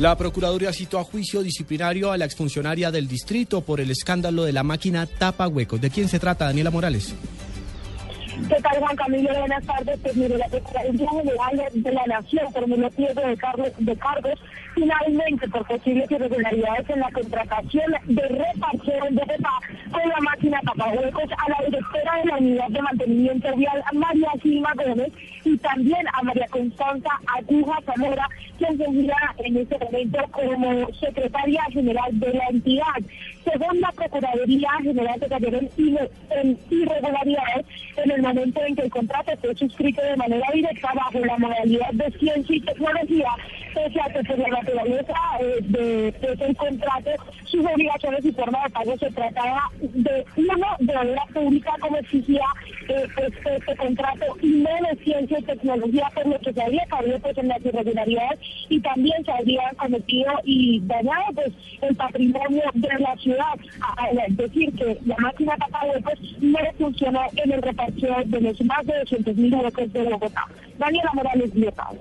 La Procuraduría citó a juicio disciplinario a la exfuncionaria del distrito por el escándalo de la máquina tapa huecos. ¿De quién se trata, Daniela Morales? ¿Qué tal, Juan Camilo? Buenas tardes. Pues mire, la Procuraduría General de la Nación terminó pierde de, cargos, de cargos finalmente por posibles irregularidades en la contratación de reparción de REPA con la máquina tapahuecos a la directora de la Unidad de Mantenimiento Vial, María Silva Gómez, y también a María Constanza Aguja Zamora, quien seguirá en este momento como secretaria general de la entidad. Según la Procuraduría General de cayeron en irregularidades en el momento en que el contrato fue suscrito de manera directa bajo la modalidad de ciencia y tecnología, pese a que por la naturaleza eh, de, ese contrato, sus obligaciones y forma de pago se trataba de uno de obra pública como exigía eh, este, este, contrato y no de ciencia y tecnología, por lo que se había caído pues, en las irregularidades y también se había cometido y dañado pues el patrimonio de la ciudad. Es decir, que la máquina tapahuecos no funcionó en el reparto de los más de 200 mil de Bogotá. Daniela Morales, Libertad.